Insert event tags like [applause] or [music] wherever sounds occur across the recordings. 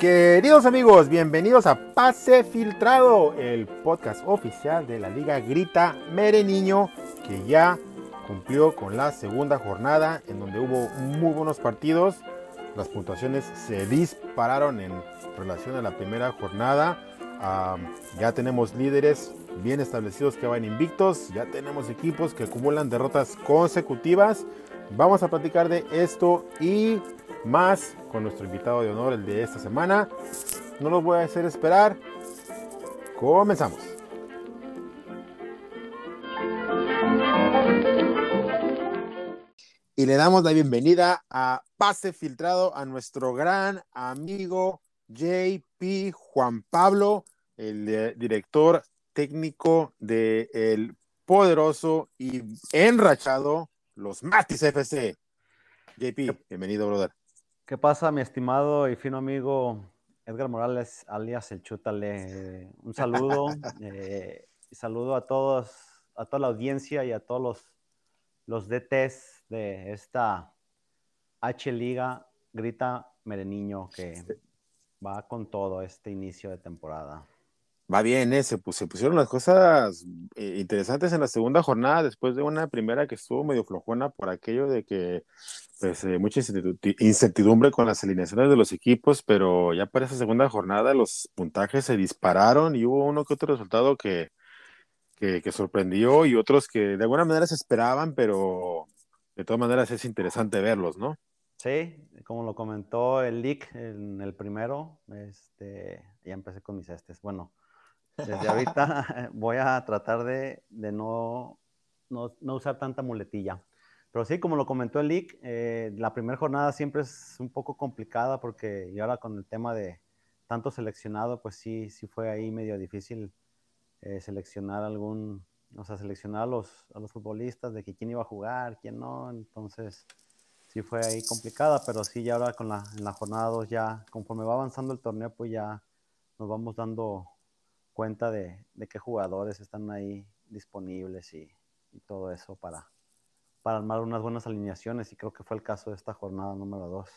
Queridos amigos, bienvenidos a Pase Filtrado, el podcast oficial de la Liga Grita Mere Niño, que ya cumplió con la segunda jornada en donde hubo muy buenos partidos. Las puntuaciones se dispararon en relación a la primera jornada. ya tenemos líderes bien establecidos que van invictos, ya tenemos equipos que acumulan derrotas consecutivas. Vamos a platicar de esto y más con nuestro invitado de honor, el de esta semana. No los voy a hacer esperar. Comenzamos. Y le damos la bienvenida a Pase Filtrado a nuestro gran amigo JP Juan Pablo, el director técnico del el poderoso y enrachado Los Matis FC. JP, bienvenido, brother. ¿Qué pasa, mi estimado y fino amigo Edgar Morales, alias El Chútale? Un saludo [laughs] eh, y saludo a todos, a toda la audiencia y a todos los, los DTs de esta H Liga Grita Mereniño que va con todo este inicio de temporada. Va bien, ¿eh? se, pusieron las cosas eh, interesantes en la segunda jornada, después de una primera que estuvo medio flojona por aquello de que, pues, eh, mucha incertidumbre con las alineaciones de los equipos, pero ya para esa segunda jornada los puntajes se dispararon y hubo uno que otro resultado que, que, que sorprendió y otros que de alguna manera se esperaban, pero de todas maneras es interesante verlos, ¿no? Sí, como lo comentó el Lick en el primero, este, ya empecé con mis estes. Bueno, desde ahorita [laughs] voy a tratar de, no, no, usar tanta muletilla. Pero sí, como lo comentó el Lick, eh, la primera jornada siempre es un poco complicada porque y ahora con el tema de tanto seleccionado, pues sí, sí fue ahí medio difícil eh, seleccionar algún, o sea, seleccionar a los, a los futbolistas de que quién iba a jugar, quién no. Entonces, sí fue ahí complicada, pero sí, ya ahora con la, en la jornada 2 ya, conforme va avanzando el torneo, pues ya nos vamos dando cuenta de, qué jugadores están ahí disponibles y, todo eso para, para armar unas buenas alineaciones y creo que fue el caso de esta jornada número 2.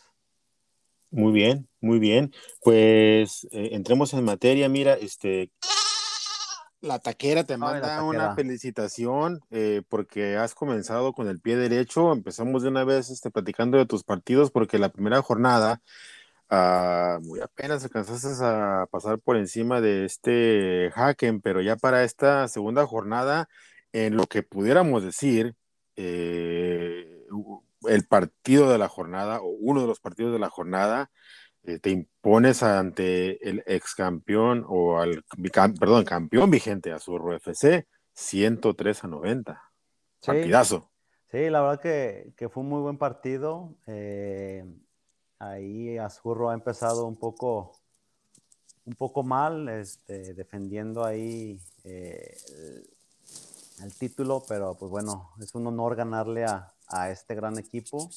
Muy bien, muy bien. Pues eh, entremos en materia. Mira, este, la taquera te manda una felicitación eh, porque has comenzado con el pie derecho. Empezamos de una vez este, platicando de tus partidos porque la primera jornada Ah, muy apenas alcanzaste a pasar por encima de este Haken, pero ya para esta segunda jornada, en lo que pudiéramos decir, eh, el partido de la jornada o uno de los partidos de la jornada, eh, te impones ante el ex campeón o al perdón, campeón vigente Azurro FC, 103 a 90. Sí. Partidazo. Sí, la verdad que, que, fue un muy buen partido. Eh, Ahí Azurro ha empezado un poco, un poco mal, este, defendiendo ahí eh, el, título, pero pues bueno, es un honor ganarle a, este gran equipo.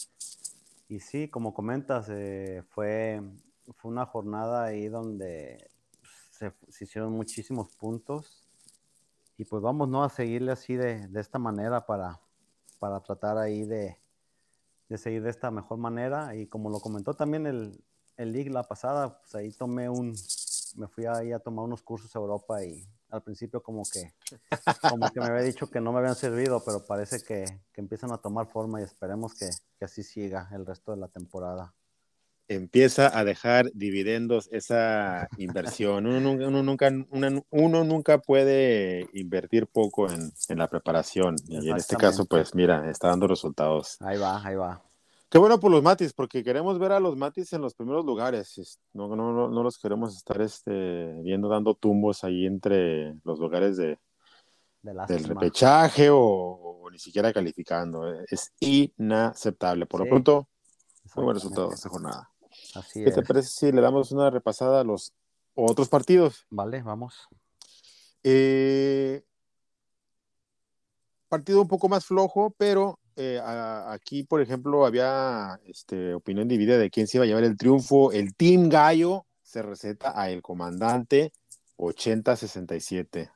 Y sí, como comentas, eh, fue, fue una jornada ahí donde se, hicieron muchísimos puntos. Y pues vamos ¿no? a seguirle así de, de esta manera para, para tratar ahí de, de seguir de esta mejor manera. Y como lo comentó también el, el League la pasada, pues ahí tomé un, me fui ahí a tomar unos cursos a Europa y al principio como que, como que me había dicho que no me habían servido, pero parece que, que empiezan a tomar forma y esperemos que, que, así siga el resto de la temporada. Empieza a dejar dividendos esa inversión. Uno, uno nunca, uno, nunca puede invertir poco en, en la preparación. Y en este caso, pues mira, está dando resultados. Ahí va, ahí va. Qué bueno por los Matis, porque queremos ver a los Matis en los primeros lugares. No, no, no, los queremos estar este, viendo dando tumbos ahí entre los lugares de, del repechaje o, ni siquiera calificando. Es inaceptable. Por lo pronto, muy buen resultado esta jornada. Así ¿Qué te parece si le damos una repasada a los otros partidos? Vale, vamos. Eh, partido un poco más flojo, pero eh, aquí, por ejemplo, había este, opinión dividida de quién se iba a llevar el triunfo. El Team Gallo se receta a el comandante 80-67.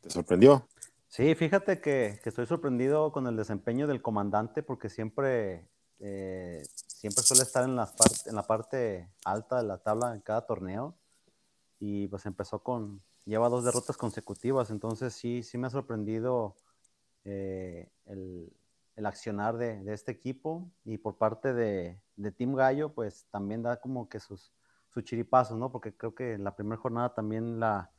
¿Te sorprendió? Sí, fíjate que, estoy sorprendido con el desempeño del comandante porque siempre eh, siempre suele estar en, las en la parte alta de la tabla en cada torneo. Y pues empezó con, lleva dos derrotas consecutivas, entonces sí, sí me ha sorprendido eh, el, el, accionar de, de, este equipo. Y por parte de, de Team Gallo, pues también da como que sus, sus chiripazos, ¿no? Porque creo que la primera jornada también la,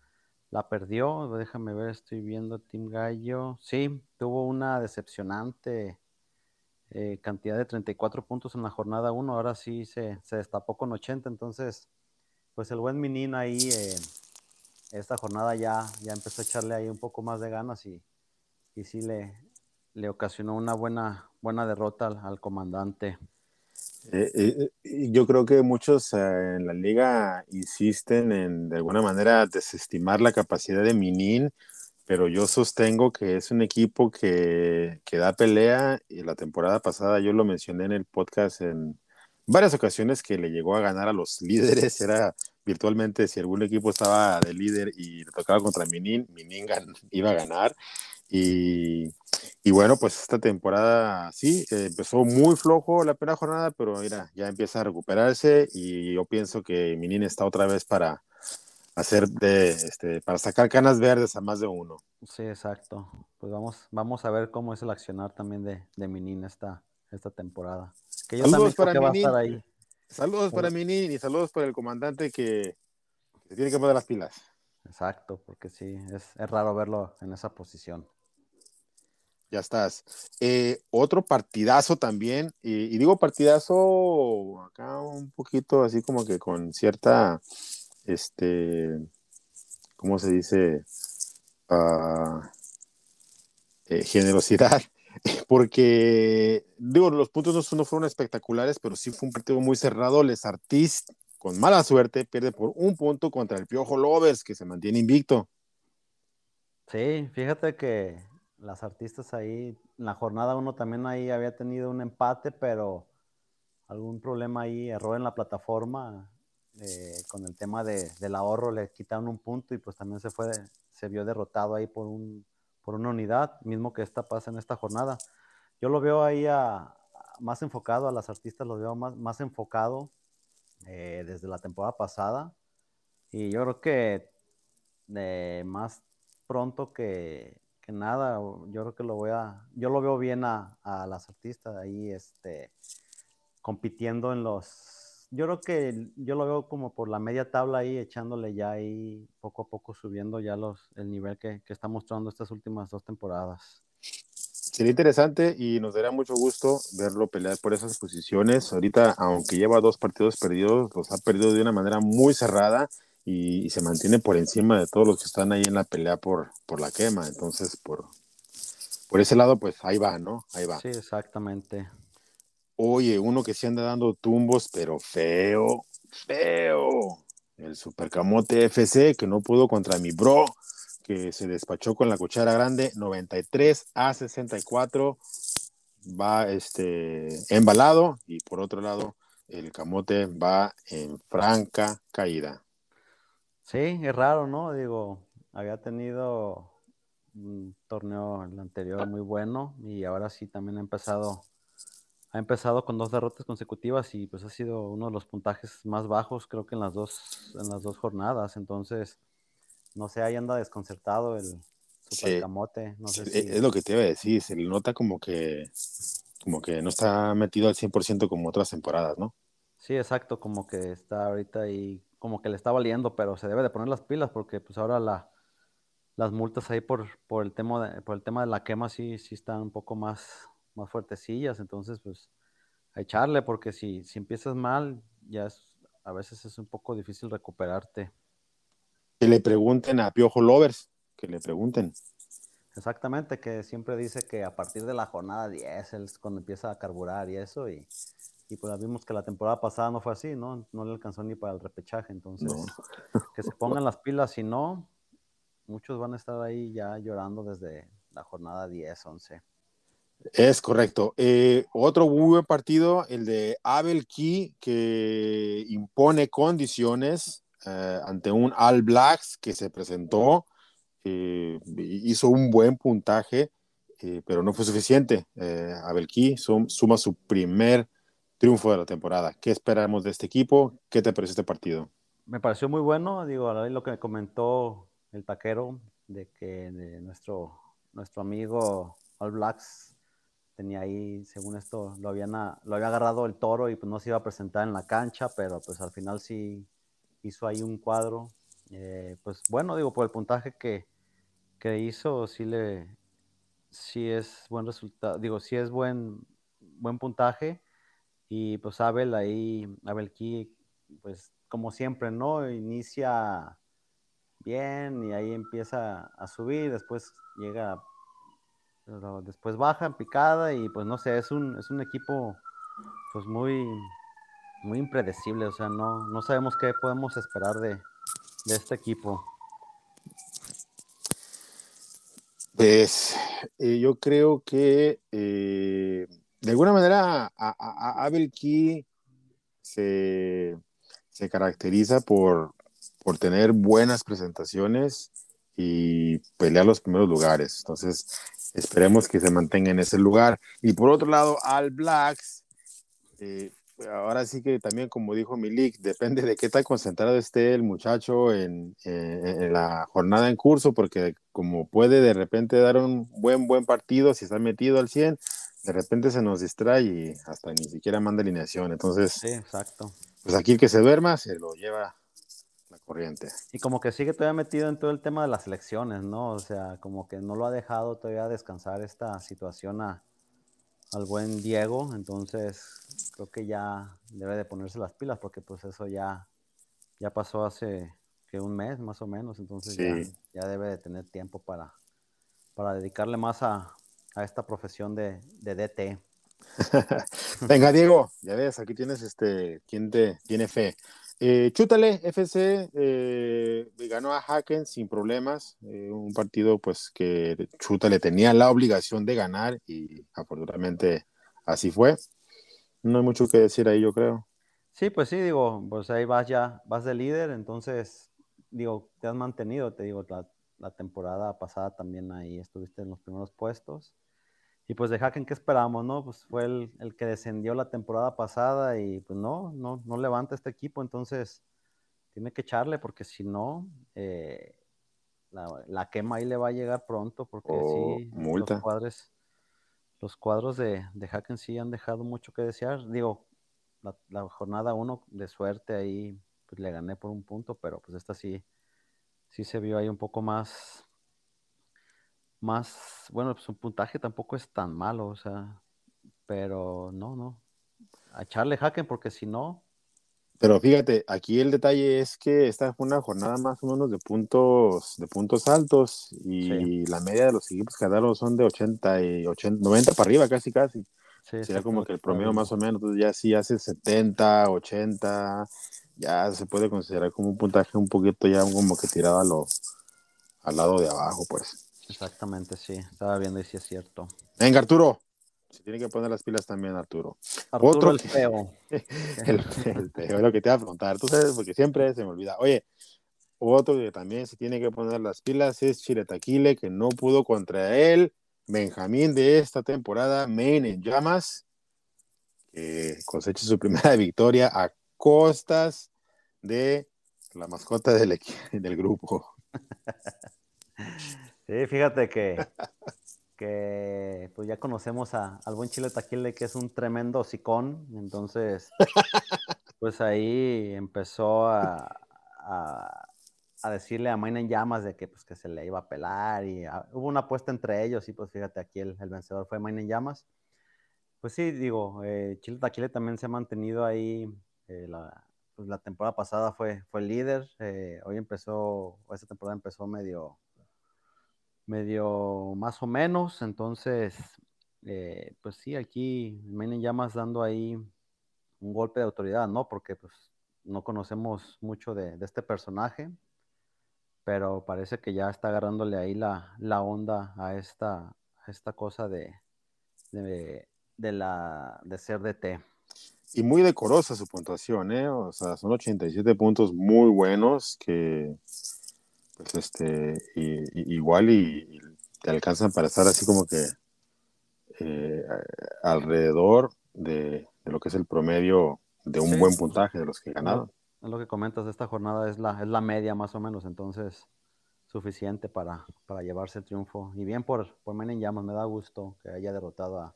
la perdió. Déjame ver, estoy viendo Team Gallo. Sí, tuvo una decepcionante eh, cantidad de 34 puntos en la jornada 1. Ahora sí se, se, destapó con 80. Entonces, pues el buen Minin ahí, eh, esta jornada ya, ya empezó a echarle ahí un poco más de ganas y, y sí le, le ocasionó una buena, buena derrota al, al comandante. Eh, yo creo que muchos en la liga insisten en de alguna manera desestimar la capacidad de Minin, pero yo sostengo que es un equipo que, que da pelea y la temporada pasada yo lo mencioné en el podcast en varias ocasiones que le llegó a ganar a los [laughs] líderes, era virtualmente si algún equipo estaba de líder y le tocaba contra Minin, Minin [laughs] iba a ganar. Y y bueno, pues esta temporada sí, empezó muy flojo la primera jornada, pero mira, ya empieza a recuperarse y yo pienso que Minin está otra vez para hacer de, este, para sacar canas verdes a más de uno. Sí, exacto. Pues vamos, vamos a ver cómo es el accionar también de, de Minin esta, esta temporada. Que yo saludos para Minin. ahí. Saludos para Minin y saludos para el comandante que, que tiene que poner las pilas. Exacto, porque sí, es, es raro verlo en esa posición. Ya estás. Eh, otro partidazo también, y, digo partidazo acá un poquito así como que con cierta, este, ¿cómo se dice? Ah, eh, generosidad, [laughs] porque digo, los puntos no, fueron espectaculares, pero sí fue un partido muy cerrado. Les Artist, con mala suerte, pierde por un punto contra el Piojo Lovers, que se mantiene invicto. Sí, fíjate que las artistas ahí, en la jornada uno también ahí había tenido un empate, pero algún problema ahí, error en la plataforma, eh, con el tema de, del ahorro le quitaron un punto y pues también se fue, se vio derrotado ahí por, un, por una unidad, mismo que esta pasa en esta jornada. Yo lo veo ahí más enfocado, a las artistas lo veo más, más enfocado eh, desde la temporada pasada y yo creo que eh, más pronto que, que nada, yo creo que lo voy a, yo lo veo bien a, a las artistas ahí, este, compitiendo en los, yo creo que yo lo veo como por la media tabla ahí, echándole ya ahí, poco a poco subiendo ya los, el nivel que, que está mostrando estas últimas dos temporadas. Sería interesante y nos daría mucho gusto verlo pelear por esas posiciones. Ahorita, aunque lleva dos partidos perdidos, los ha perdido de una manera muy cerrada y, se mantiene por encima de todos los que están ahí en la pelea por, por la quema. Entonces, por, por ese lado, pues ahí va, ¿no? Ahí va. Sí, exactamente. Oye, uno que se anda dando tumbos, pero feo, feo. El Supercamote FC que no pudo contra mi bro, que se despachó con la cuchara grande, 93 a 64. Va este, embalado y por otro lado, el camote va en franca caída. Sí, es raro, ¿no? Digo, había tenido un torneo el anterior muy bueno y ahora sí también ha empezado ha empezado con dos derrotas consecutivas y pues ha sido uno de los puntajes más bajos creo que en las dos en las dos jornadas. Entonces no sé ahí anda desconcertado el no sé es lo que te iba a decir se le nota como que como que no está metido al 100% como otras temporadas no sí exacto como que está ahorita ahí como que le está valiendo, pero se debe de poner las pilas porque pues ahora la, las multas ahí por, por, el tema de, por el tema de la quema sí, sí están un poco más, más fuertecillas, entonces pues a echarle porque si, si empiezas mal ya es, a veces es un poco difícil recuperarte. Que le pregunten a Piojo Lovers, que le pregunten. Exactamente, que siempre dice que a partir de la jornada 10 es cuando empieza a carburar y eso, y, y pues vimos que la temporada pasada no fue así, ¿no? No le alcanzó ni para el repechaje, entonces [laughs] que se pongan las pilas, si no, muchos van a estar ahí ya llorando desde la jornada 10, 11. Es correcto. Eh, otro buen partido, el de Abel Key, que impone condiciones eh, ante un All Blacks que se presentó, eh, hizo un buen puntaje, pero no fue suficiente. Abel Key suma su primer triunfo de la temporada. ¿Qué esperamos de este equipo? ¿Qué te parece este partido? Me pareció muy bueno, digo, lo que me comentó el taquero de que nuestro, nuestro amigo All Blacks tenía ahí, según esto, lo, habían, lo había agarrado el toro y pues no se iba a presentar en la cancha, pero pues al final sí hizo ahí un cuadro. Eh, pues bueno, digo, por el puntaje que, que hizo, sí le, sí es buen resultado, digo, sí es buen, buen puntaje. Y pues Abel ahí, Abel Key, pues como siempre, ¿no? Inicia bien y ahí empieza a subir, después llega, después baja picada y pues no sé, es un, es un equipo pues muy, muy impredecible, o sea, no, no sabemos qué podemos esperar de, de este equipo. Pues eh, yo creo que eh, de alguna manera a, Abel Key se, caracteriza por, por tener buenas presentaciones y pelear los primeros lugares. Entonces, esperemos que se mantenga en ese lugar. Y por otro lado, Al Blacks, eh, ahora sí que también, como dijo Milik, depende de qué tan concentrado esté el muchacho en, la jornada en curso, porque como puede de repente dar un buen, buen partido, si está metido al 100, de repente se nos distrae y hasta ni siquiera manda alineación. Entonces, sí, exacto. Pues aquí el que se duerma se lo lleva corriente. Y como que sigue todavía metido en todo el tema de las elecciones, ¿no? O sea, como que no lo ha dejado todavía descansar esta situación a, al buen Diego. Entonces, creo que ya debe de ponerse las pilas porque pues eso ya, ya pasó hace que un mes más o menos. Entonces ya, ya debe de tener tiempo para, para dedicarle más a, a esta profesión de, de DT. [laughs] Venga, Diego, ya ves, aquí tienes este, quien te tiene fe. Eh, FC eh, ganó a Haken sin problemas, eh, un partido pues que Chútale tenía la obligación de ganar y afortunadamente así fue. No hay mucho que decir ahí, yo creo. Sí, pues sí, digo, pues ahí vas ya, vas de líder, entonces, digo, te has mantenido, te digo, la temporada pasada también ahí estuviste en los primeros puestos. Y pues de Haken, ¿qué esperamos, no? Pues fue el, que descendió la temporada pasada y pues no, no, no levanta este equipo, entonces tiene que echarle porque si no, eh, la, quema ahí le va a llegar pronto porque sí, los cuadros, los cuadros de, de Haken sí han dejado mucho que desear. Digo, la, jornada uno de suerte ahí, pues le gané por un punto, pero pues esta sí, sí se vio ahí un poco más, más, bueno, pues un puntaje tampoco es tan malo, o sea, pero no, no. A echarle Haken porque si no. Pero fíjate, aquí el detalle es que esta fue una jornada más o menos de puntos, de puntos altos y la media de los equipos que ganaron son de 80 y 80, 90 para arriba casi casi. Sí, Sería como que el promedio más o menos, entonces ya si hace 70, 80, ya se puede considerar como un puntaje un poquito ya como que tirado a lo, al lado de abajo, pues. Exactamente, sí. Estaba viendo y sí es cierto. Venga, Arturo. Se tiene que poner las pilas también, Arturo. Arturo Otro el feo. [laughs] el, feo, es lo que te va a preguntar. Tú sabes, porque siempre se me olvida. Oye, otro que también se tiene que poner las pilas es Chiretaquile, que no pudo contra él. Benjamín de esta temporada, Main en llamas, que cosecha su primera [laughs] victoria a costas de la mascota del, del grupo. [laughs] Sí, fíjate que, que pues ya conocemos a, al buen Chile Taquile, que es un tremendo sicón. Entonces, pues ahí empezó a, a, decirle a Main en llamas de que, pues, que se le iba a pelar y ah, hubo una apuesta entre ellos y pues fíjate aquí el, el vencedor fue Main en llamas. Pues sí, digo, eh, Chile Taquile también se ha mantenido ahí. Eh, la, pues la temporada pasada fue, fue líder. Eh, hoy empezó, esta temporada empezó medio medio más o menos. Entonces, eh, pues sí, aquí Menen Llamas dando ahí un golpe de autoridad, ¿no? Porque pues no conocemos mucho de, este personaje, pero parece que ya está agarrándole ahí la, la onda a esta, a esta cosa de, de, de, la, de ser DT. Y muy decorosa su puntuación, ¿eh? O sea, son 87 puntos muy buenos que pues este, igual y, te alcanzan para estar así como que eh, alrededor de, lo que es el promedio de un buen puntaje de los que ganaron. Es lo que comentas, esta jornada es la, es la media más o menos, entonces suficiente para, para llevarse el triunfo. Y bien por, por Men Llamas, me da gusto que haya derrotado a,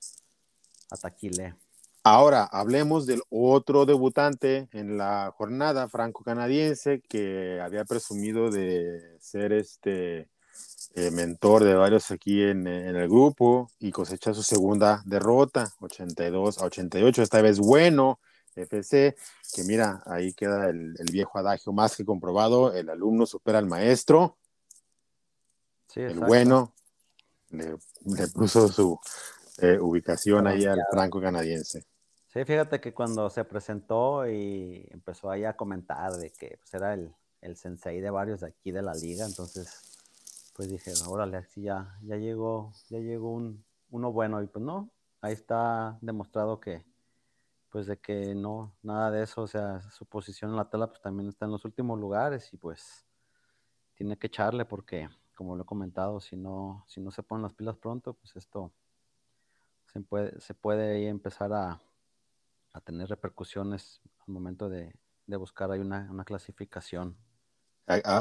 a Taquile. Ahora hablemos del otro debutante en la jornada franco-canadiense que había presumido de ser este eh, mentor de varios aquí en, el grupo y cosecha su segunda derrota, 82 a 88, esta vez bueno, FC, que mira, ahí queda el, viejo adagio más que comprobado, el alumno supera al maestro, el bueno le, puso su eh, ubicación ahí al franco-canadiense. Sí, fíjate que cuando se presentó y empezó ahí a comentar de que pues, era el, el sensei de varios de aquí de la liga, entonces pues dije, órale, así ya, ya llegó, ya llegó un, uno bueno, y pues no, ahí está demostrado que, pues de que no, nada de eso, o sea, su posición en la tela pues también está en los últimos lugares y pues tiene que echarle porque, como lo he comentado, si no, si no se ponen las pilas pronto, pues esto se puede, se puede empezar a, tener repercusiones al momento de, buscar ahí una, una clasificación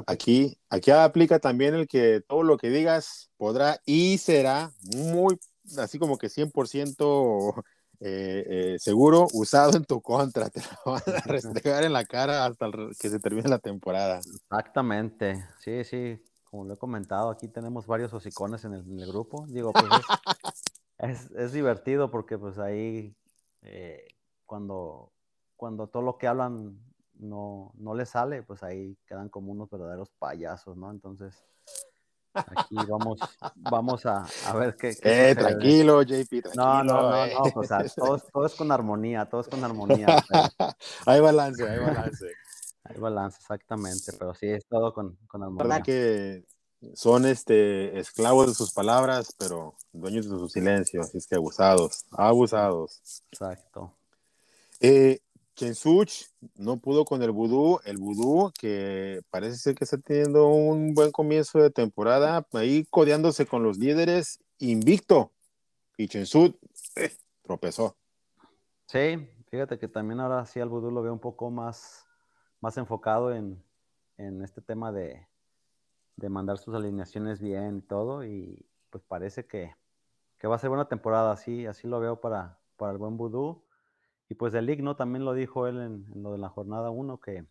Aquí, aquí aplica también el que todo lo que digas podrá y será muy, así como que 100% [laughs] eh, eh, seguro usado en tu contra. [laughs] Te lo van a restregar en la cara hasta que se termine la temporada. Exactamente. Sí, sí. Como lo he comentado, aquí tenemos varios hocicones en el, grupo. Digo, pues [laughs] es, es, divertido porque pues ahí eh, cuando, cuando todo lo que hablan no, no le sale, pues ahí quedan como unos verdaderos payasos, ¿no? Entonces, aquí [laughs] vamos, vamos a, a ver qué. eh, tranquilo, JP, tranquilo. No, no, no, no, pues, [laughs] todo, es con armonía, todo es con armonía. [laughs] hay balance, hay balance. Hay balance, exactamente, pero sí, es todo con, con armonía. que son este, esclavos de sus palabras, pero dueños de su silencio, así es que abusados, abusados. Exacto. Eh, Chensuch no pudo con el Vudú, el Vudú que parece ser que está teniendo un buen comienzo de temporada, ahí codeándose con los líderes, invicto, y Chensuch eh, tropezó. Sí, fíjate que también ahora sí al Vudú lo veo un poco más, más enfocado en, este tema de, mandar sus alineaciones bien y todo, y pues parece que, va a ser buena temporada, así, así lo veo para, para el buen Vudú y pues el League, ¿no? También lo dijo él en, lo de la jornada 1, que,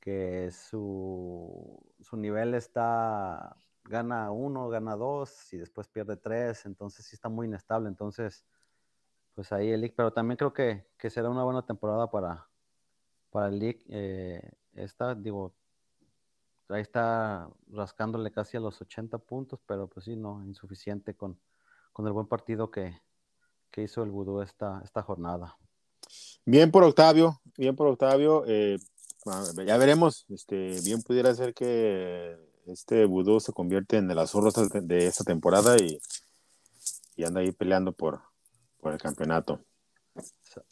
que su, su nivel está, gana uno, gana dos y después pierde tres, entonces sí está muy inestable. Entonces, pues ahí el League, pero también creo que, será una buena temporada para, para el League. Eh, está, digo, ahí está rascándole casi a los 80 puntos, pero pues sí, no, insuficiente con, con el buen partido que, que hizo el vudú esta, esta jornada. Bien por Octavio, bien por Octavio. Eh, ya veremos, este, bien pudiera ser que este vudú se convierte en el azorro de esta temporada y, y anda ahí peleando por, por el campeonato.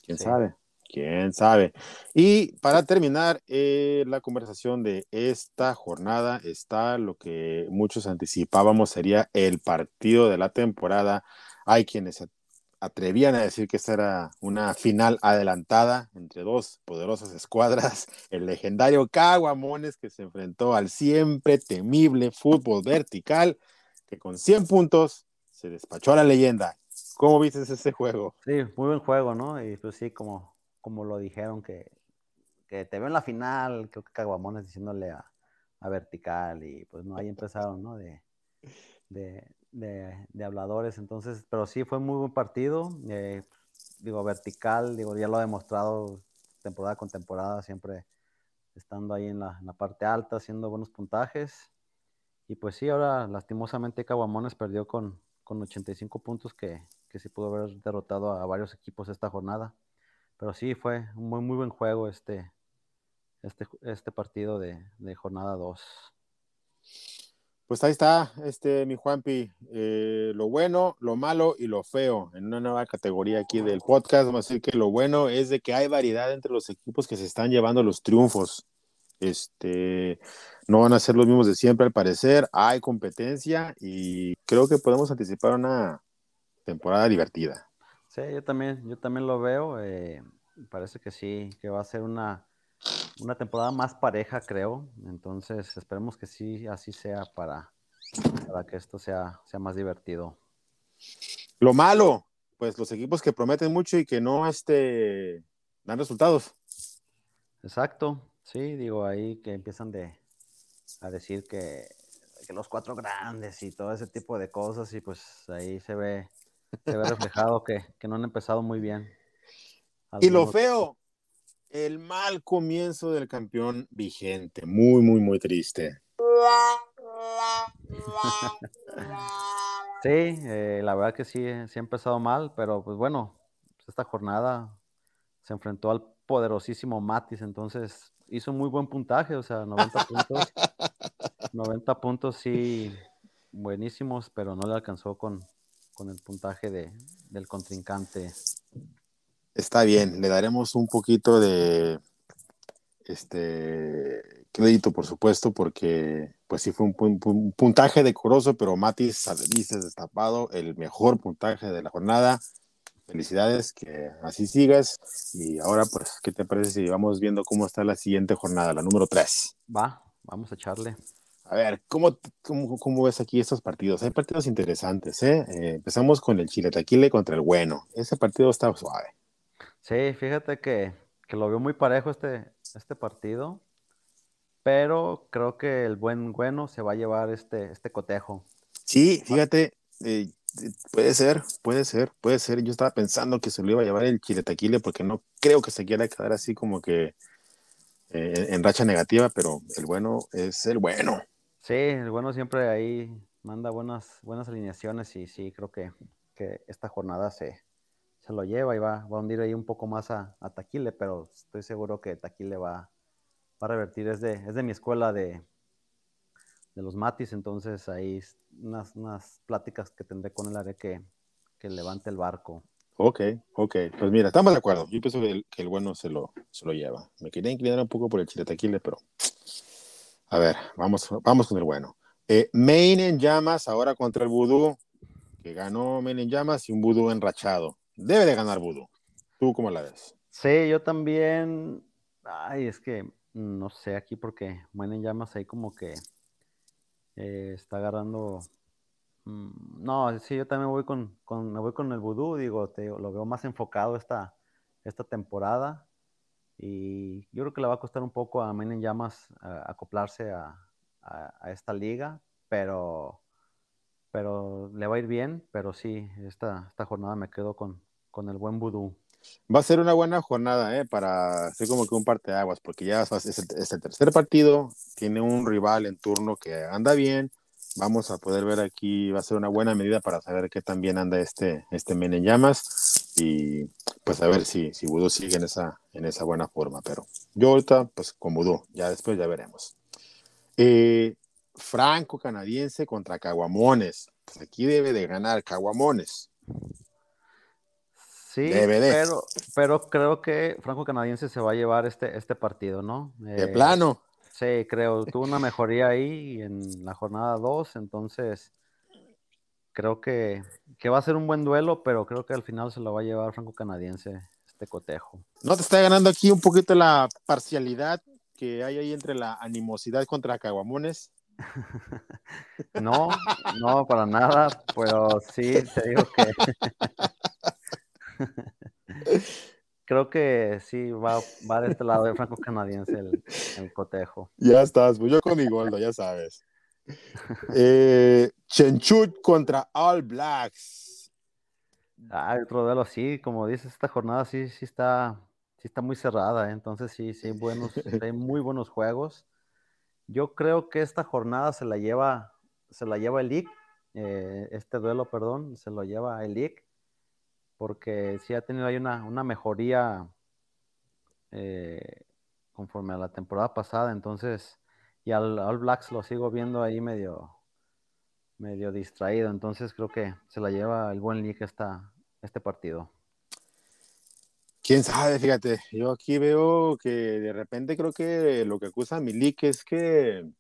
¿Quién sabe? ¿Quién sabe? Y para terminar eh, la conversación de esta jornada está lo que muchos anticipábamos sería el partido de la temporada. Hay quienes atrevían a decir que esta era una final adelantada entre dos poderosas escuadras, [laughs] el legendario Caguamones que se enfrentó al siempre temible fútbol vertical, que con 100 puntos se despachó a la leyenda. ¿Cómo viste ese juego? Sí, muy buen juego, ¿no? Y pues sí, como, como lo dijeron, que, que te veo en la final, creo que Caguamones diciéndole a, a Vertical, y pues no, ahí empezaron, ¿no? De, de, de, habladores, entonces, pero sí fue muy buen partido, eh, digo, vertical, digo, ya lo ha demostrado temporada con temporada, siempre estando ahí en la, en la, parte alta, haciendo buenos puntajes, y pues sí, ahora lastimosamente Caguamones perdió con, con 85 puntos que, que sí pudo haber derrotado a varios equipos esta jornada, pero sí fue un muy, muy buen juego este, este, este partido de, de jornada 2. Pues ahí está, este, mi Juanpi, eh, lo bueno, lo malo y lo feo en una nueva categoría aquí del podcast. Vamos a decir que lo bueno es de que hay variedad entre los equipos que se están llevando los triunfos. Este, no van a ser los mismos de siempre al parecer, hay competencia y creo que podemos anticipar una temporada divertida. Sí, yo también, yo también lo veo. Eh, parece que sí, que va a ser una, una temporada más pareja, creo. Entonces, esperemos que sí, así sea para, para que esto sea, sea más divertido. Lo malo, pues los equipos que prometen mucho y que no este, dan resultados. Exacto, sí, digo ahí que empiezan de, a decir que, que, los cuatro grandes y todo ese tipo de cosas y pues ahí se ve, se ve reflejado que, que no han empezado muy bien. Y lo feo, el mal comienzo del campeón vigente, muy, muy, muy triste. sí, eh, la verdad que sí, sí ha empezado mal, pero pues bueno, pues, esta jornada se enfrentó al poderosísimo Matis, entonces hizo muy buen puntaje, o sea, 90 [laughs] puntos. 90 puntos sí, buenísimos, pero no le alcanzó con, con el puntaje de, del contrincante. Está bien, le daremos un poquito de este crédito, por supuesto, porque pues sí fue un, puntaje decoroso, pero Matis dices destapado el mejor puntaje de la jornada. Felicidades, que así sigas. Y ahora, pues, ¿qué te parece si vamos viendo cómo está la siguiente jornada, la número 3? Va, vamos a echarle. A ver, ¿cómo, cómo, ves aquí estos partidos? Hay partidos interesantes, ¿eh? ¿eh? Empezamos con el Chile Taquile contra el Bueno. Ese partido está suave. Sí, fíjate que, que lo veo muy parejo este, este partido, pero creo que el buen bueno se va a llevar este, este cotejo. Sí, fíjate, eh, puede ser, puede ser, puede ser. Yo estaba pensando que se lo iba a llevar el Chile Taquile porque no creo que se quiera quedar así como que eh, en racha negativa, pero el bueno es el bueno. Sí, el bueno siempre ahí manda buenas, buenas alineaciones y sí, creo que, que esta jornada se, se lo lleva y va, va a hundir ahí un poco más a, a Taquile, pero estoy seguro que Taquile va, va a revertir. Es de, es de mi escuela de, de los Matis, entonces ahí unas, unas pláticas que tendré con él haré que, que levante el barco. Ok, ok. Pues mira, estamos de acuerdo. Yo pienso que el, que el bueno se lo, se lo lleva. Me quería inclinar un poco por el Chile Taquile, pero a ver, vamos, vamos con el bueno. Eh, Main en llamas ahora contra el Vudú, que ganó Main en llamas y un Vudú enrachado. Debe de ganar Voodoo. ¿Tú cómo la ves? Sí, yo también. Ay, es que no sé aquí porque Mueren Llamas ahí como que eh, está agarrando. Mm, no, sí, yo también voy con, con, me voy con el vudú, digo, te, lo veo más enfocado esta, esta temporada. Y yo creo que le va a costar un poco a Men Llamas acoplarse a, a, esta liga, pero, pero le va a ir bien. Pero sí, esta, esta jornada me quedo con, con el buen vudú. Va a ser una buena jornada, ¿eh? Para hacer como que un parteaguas, porque ya es el, tercer partido, tiene un rival en turno que anda bien. Vamos a poder ver aquí, va a ser una buena medida para saber qué tan bien anda este, este Men en llamas y pues a ver si, si Vudú sigue en esa, en esa buena forma. Pero yo ahorita, pues con Vudú, ya después ya veremos. Eh, Franco canadiense contra Caguamones. Pues aquí debe de ganar Caguamones. Sí, pero, pero creo que Franco Canadiense se va a llevar este, este partido, ¿no? De plano. Sí, creo. Tuvo una mejoría ahí en la jornada 2, entonces creo que, va a ser un buen duelo, pero creo que al final se lo va a llevar Franco Canadiense este cotejo. ¿No te está ganando aquí un poquito la parcialidad que hay ahí entre la animosidad contra Caguamones? [laughs] no, no, para nada, pero sí, te digo que [laughs] Creo que sí, va, va, de este lado de franco canadiense el, cotejo. Ya estás, pues yo con mi Goldo, ya sabes. Eh, Chenchut contra All Blacks. Ah, otro duelo, sí, como dices, esta jornada sí, sí está, sí está muy cerrada, ¿eh? entonces sí, sí, buenos, hay [laughs] muy buenos juegos. Yo creo que esta jornada se la lleva, se la lleva el League, eh, este duelo, perdón, se lo lleva el League porque sí ha tenido ahí una, mejoría eh, conforme a la temporada pasada, entonces, y al All Blacks lo sigo viendo ahí medio, medio distraído, entonces creo que se la lleva el buen League esta, este partido. Quién sabe, fíjate, yo aquí veo que de repente creo que lo que acusa a Milik es que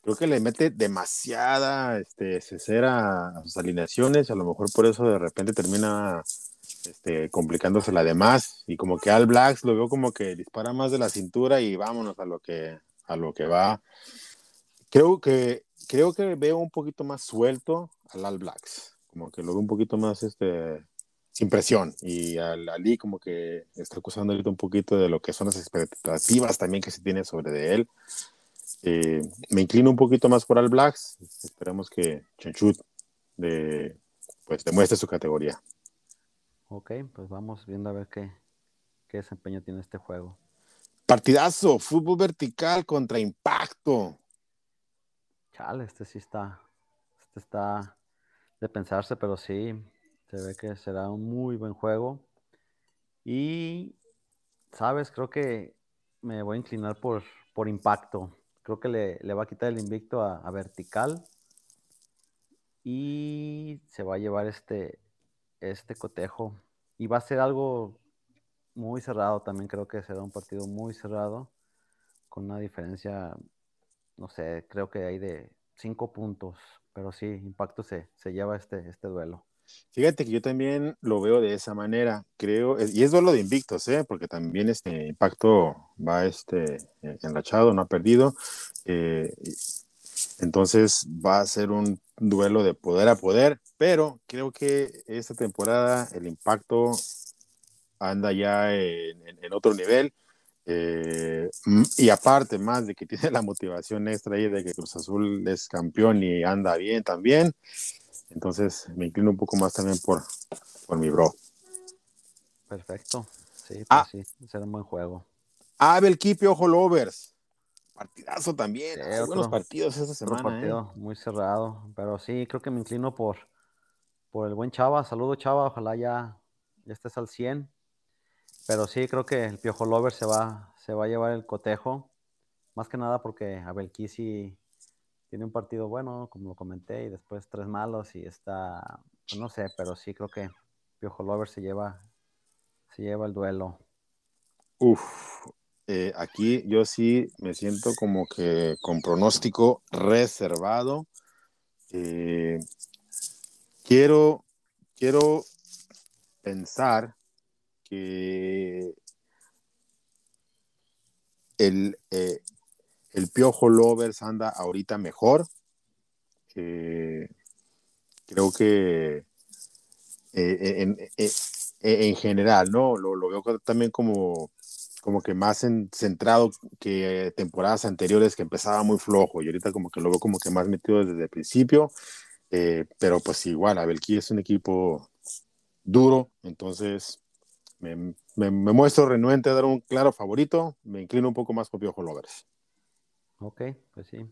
creo que le mete demasiada este, cesera a sus alineaciones, a lo mejor por eso de repente termina este, complicándose de más. Y como que Al Blacks lo veo como que dispara más de la cintura y vámonos a lo que, a lo que va. Creo que, creo que veo un poquito más suelto al Al Blacks. Como que lo veo un poquito más este, sin presión. Y al Ali como que está acusando ahorita un poquito de lo que son las expectativas también que se tiene sobre de él. Eh, me inclino un poquito más por Al Blacks. Esperemos que Chanchut de, pues, demuestre su categoría. Ok, pues vamos viendo a ver qué, qué desempeño tiene este juego. Partidazo, fútbol vertical contra impacto. Chale, este sí está, este está de pensarse, pero sí, se ve que será un muy buen juego. Y, sabes, creo que me voy a inclinar por, por impacto. Creo que le, va a quitar el invicto a, vertical. Y se va a llevar este, este cotejo. Y va a ser algo muy cerrado también. Creo que será un partido muy cerrado. Con una diferencia, no sé, creo que hay de cinco puntos. Pero sí, Impacto se, se lleva este, este duelo. Fíjate que yo también lo veo de esa manera, creo, y es duelo de invictos, ¿eh? porque también este impacto va este, eh, enrachado, no ha perdido. Eh, entonces va a ser un duelo de poder a poder, pero creo que esta temporada el impacto anda ya en, otro nivel. y aparte más de que [laughs] tiene la motivación extra ahí de que Cruz Azul es campeón y anda bien también, entonces me inclino un poco más también por, por mi bro. Perfecto. Sí, pues ah. sí, será un buen juego. Abel Kipio Ojo Lovers. Partidazo también. Sí, buenos partidos esta semana. partido ¿eh? muy cerrado. Pero sí, creo que me inclino por, por el buen Chava. Saludo, Chava. Ojalá ya, ya estés al 100. Pero sí, creo que el Piojo Lover se va, se va a llevar el cotejo. Más que nada porque Abel sí tiene un partido bueno, como lo comenté, y después tres malos y está, pues no sé, pero sí creo que Piojo Lover se lleva, se lleva el duelo. Uf, eh, aquí yo sí me siento como que con pronóstico reservado. Eh, quiero, quiero pensar que el, eh, el Piojo Lovers anda ahorita mejor. creo que eh, eh, en, general, ¿no? Lo, veo también como, como que más centrado que temporadas anteriores que empezaba muy flojo y ahorita como que lo veo como que más metido desde el principio. Eh, pero pues igual, Abelquí es un equipo duro, entonces me, me, muestro renuente a dar un claro favorito, me inclino un poco más por Piojo Lovers. Ok, pues sí,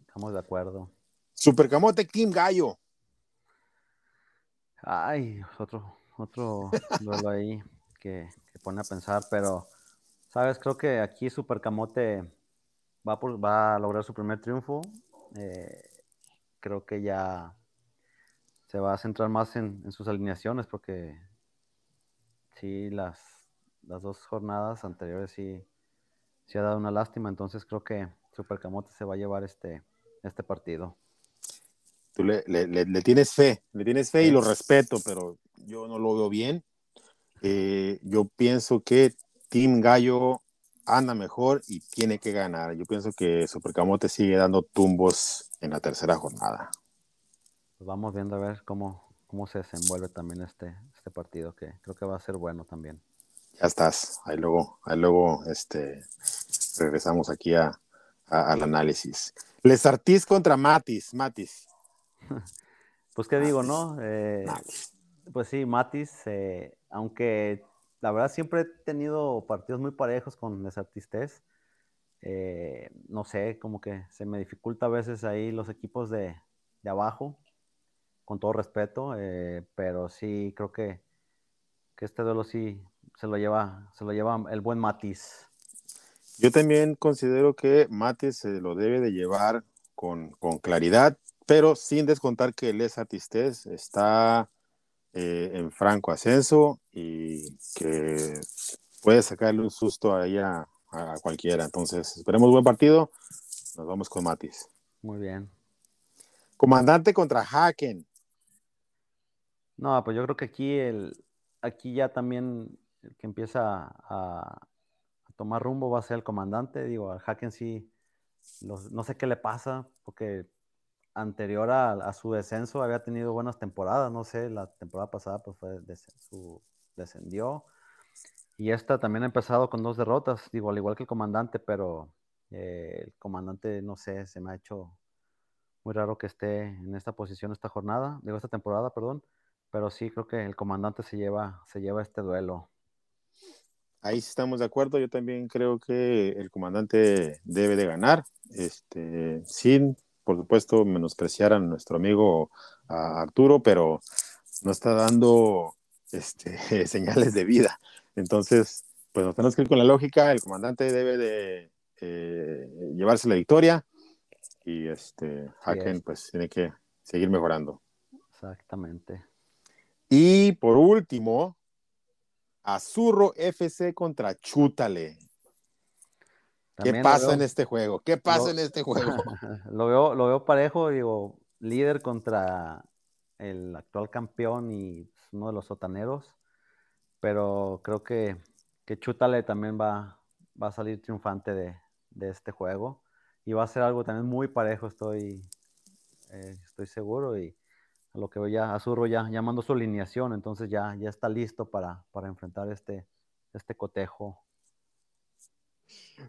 estamos de acuerdo. Supercamote Kim Gallo. Ay, otro, otro [laughs] duelo ahí que, pone a pensar, pero, ¿sabes? Creo que aquí Supercamote va, va a lograr su primer triunfo. Eh, creo que ya se va a centrar más en, sus alineaciones porque sí, las, las dos jornadas anteriores sí, sí ha dado una lástima, entonces creo que Supercamote se va a llevar este, este partido. Tú le, tienes fe, le tienes fe y lo respeto, pero yo no lo veo bien. Eh, yo pienso que Team Gallo anda mejor y tiene que ganar. Yo pienso que Supercamote sigue dando tumbos en la tercera jornada. Pues vamos viendo a ver cómo, cómo se desenvuelve también este, este partido, que creo que va a ser bueno también. Ya estás. Ahí luego, ahí luego este, regresamos aquí a, al análisis. Les Artis contra Matis, Matis. [laughs] Pues qué digo, ¿no? Eh, pues sí, Matis, eh, aunque la verdad siempre he tenido partidos muy parejos con Les Artistes, eh, no sé, como que se me dificulta a veces ahí los equipos de, de abajo, con todo respeto, pero sí creo que, que este duelo sí se lo lleva, se lo lleva el buen Matis. Yo también considero que Mate se lo debe de llevar con, claridad, pero sin descontar que Les Atistés está eh, en franco ascenso y que puede sacarle un susto ahí a, a, cualquiera. Entonces, esperemos buen partido. Nos vamos con Matis. Muy bien. Comandante contra Haken. No, pues yo creo que aquí el, aquí ya también el que empieza a, tomar rumbo va a ser el comandante. Digo, al Haken sí, no sé qué le pasa, porque anterior a, su descenso había tenido buenas temporadas. No sé, la temporada pasada pues fue su, descendió. Y esta también ha empezado con dos derrotas, digo, al igual que el comandante, pero eh, el comandante, no sé, se me ha hecho muy raro que esté en esta posición esta jornada, digo, esta temporada, perdón. Pero sí creo que el comandante se lleva, se lleva este duelo. Ahí sí estamos de acuerdo. Yo también creo que el comandante debe de ganar. Este, sin, por supuesto, menospreciar a nuestro amigo Arturo, pero no está dando este, [laughs] señales de vida. Entonces, pues nos tenemos que ir con la lógica. El comandante debe de eh, llevarse la victoria y este Haken pues tiene que seguir mejorando. Exactamente. Y por último, Azurro FC contra Chútale. ¿Qué pasa en este juego? ¿Qué pasa en este juego? [laughs] lo, veo, lo veo parejo, digo, líder contra el actual campeón y uno de los sotaneros, pero creo que, que Chútale también va, va a salir triunfante de, de, este juego y va a ser algo también muy parejo, estoy, eh, estoy seguro y lo que veo ya Azurro ya llamando su alineación, entonces ya, ya está listo para, para enfrentar este, este cotejo.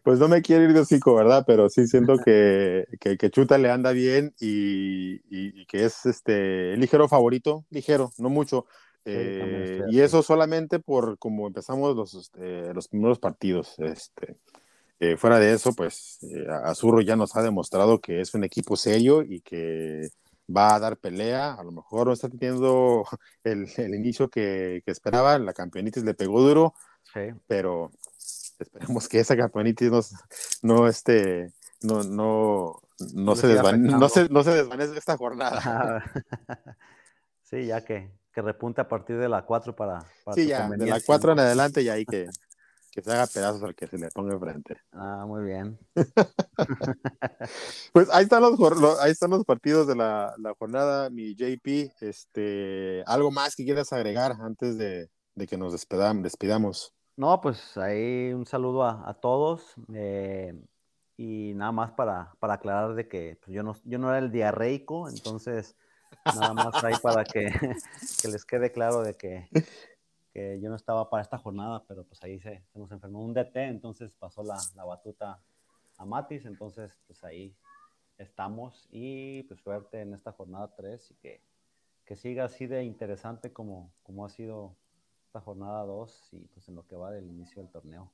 Pues no me quiero ir de hocico, ¿verdad? Pero sí siento [laughs] que, que, Chuta le anda bien y, que es este ligero favorito, ligero, no mucho. Eh, y eso solamente por como empezamos los, este, los primeros partidos. Este, eh, fuera de eso, pues eh, Azurro ya nos ha demostrado que es un equipo serio y que va a dar pelea, a lo mejor no está teniendo [laughs] el, inicio que, esperaba, la campeonitis le pegó duro, pero esperemos que esa campeonitis no, no, este, no, no, no, se, no, se, no se desvanezca esta jornada. [laughs] sí, ya que, que repunte a partir de la 4 para, para Sí, ya, de la 4 en adelante ya hay que, que se haga pedazos al que se le ponga enfrente. Ah, muy bien. [laughs] pues ahí están los, ahí están los partidos de la, jornada, mi JP. Este, ¿Algo más que quieras agregar antes de, que nos despidamos? No, pues ahí un saludo a, todos. Eh, y nada más para, aclarar de que pues, yo, no, yo no era el diarreico, entonces nada más ahí para que, [laughs] que les quede claro de que yo no estaba para esta jornada, pero pues ahí se, nos enfermó un DT, entonces pasó la, la, batuta a Matis, entonces pues ahí estamos y pues suerte en esta jornada 3 y que, que siga así de interesante como, como ha sido esta jornada 2 y pues en lo que va del inicio del torneo.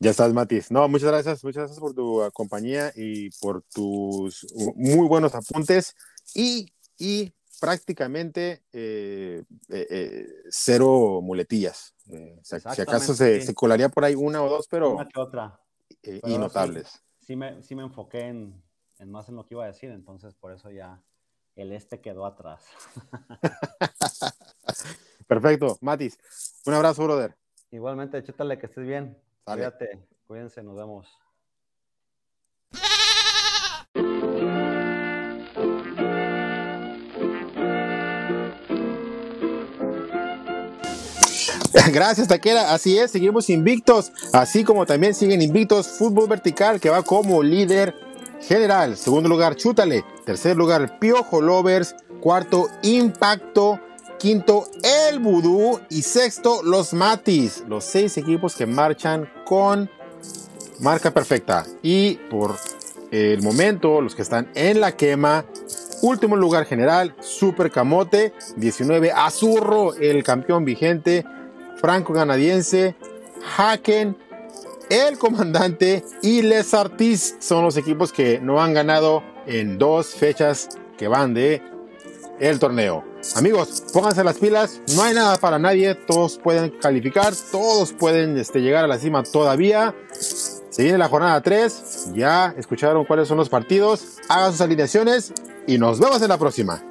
Ya estás, Matis. No, muchas gracias, muchas gracias por tu compañía y por tus muy buenos apuntes y, y prácticamente eh, eh, eh, cero muletillas. si acaso se, colaría por ahí una o dos, pero, una que otra. y notables. Sí, me, sí, me, enfoqué en, en, más en lo que iba a decir, entonces por eso ya el este quedó atrás. [laughs] Perfecto, Matis. Un abrazo, brother. Igualmente, chútale que estés bien. Cuídate, cuídense, nos vemos. [laughs] Gracias, Taquera. Así es, seguimos invictos, así como también siguen invictos Fútbol Vertical, que va como líder general. Segundo lugar, Chútale. Tercer lugar, Piojo Lovers. Cuarto, Impacto. Quinto, El Vudú. Y sexto, Los Matis. Los seis equipos que marchan con marca perfecta. Y por el momento, los que están en la quema. Último lugar general, Super Camote. 19, Azurro, el campeón vigente franco-canadiense, Haken, el comandante y Les Artis son los equipos que no han ganado en dos fechas que van de el torneo. Amigos, pónganse las pilas, no hay nada para nadie, todos pueden calificar, todos pueden este, llegar a la cima todavía. Se viene la jornada 3, ya escucharon cuáles son los partidos, hagan sus alineaciones y nos vemos en la próxima.